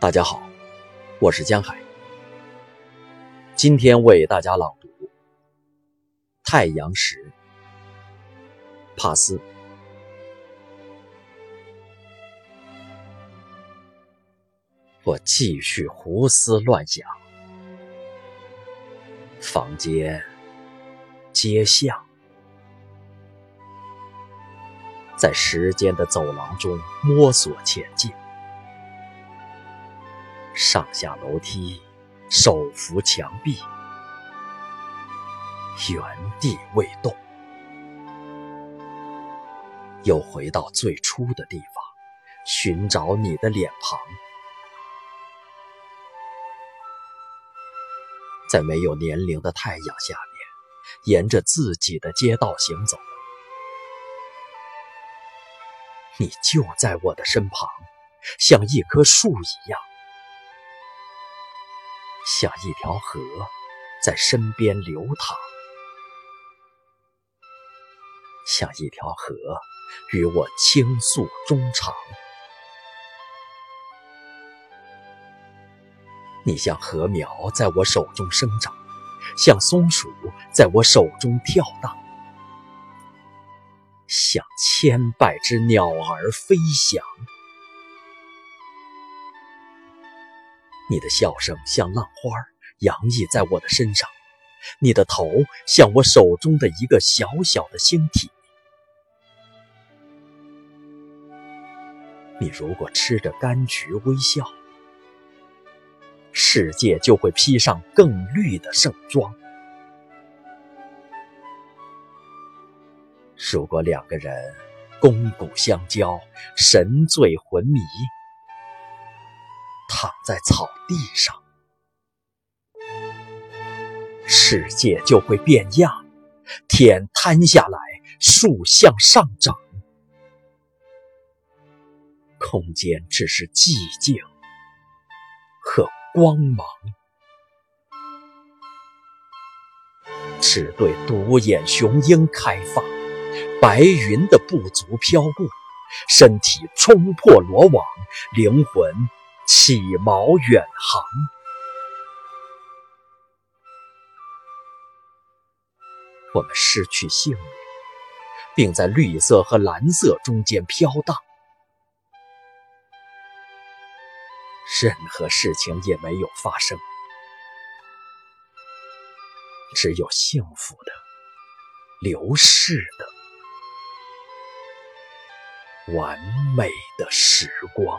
大家好，我是江海。今天为大家朗读《太阳石》，帕斯。我继续胡思乱想，房间、街巷，在时间的走廊中摸索前进。上下楼梯，手扶墙壁，原地未动。又回到最初的地方，寻找你的脸庞。在没有年龄的太阳下面，沿着自己的街道行走。你就在我的身旁，像一棵树一样。像一条河在身边流淌，像一条河与我倾诉衷肠。你像禾苗在我手中生长，像松鼠在我手中跳荡，像千百只鸟儿飞翔。你的笑声像浪花洋溢在我的身上，你的头像我手中的一个小小的星体。你如果吃着柑橘微笑，世界就会披上更绿的盛装。如果两个人肱骨相交，神醉魂迷。躺在草地上，世界就会变样，天塌下来，树向上长，空间只是寂静和光芒，只对独眼雄鹰开放。白云的步足飘过，身体冲破罗网，灵魂。起锚远航，我们失去性命，并在绿色和蓝色中间飘荡。任何事情也没有发生，只有幸福的、流逝的、完美的时光。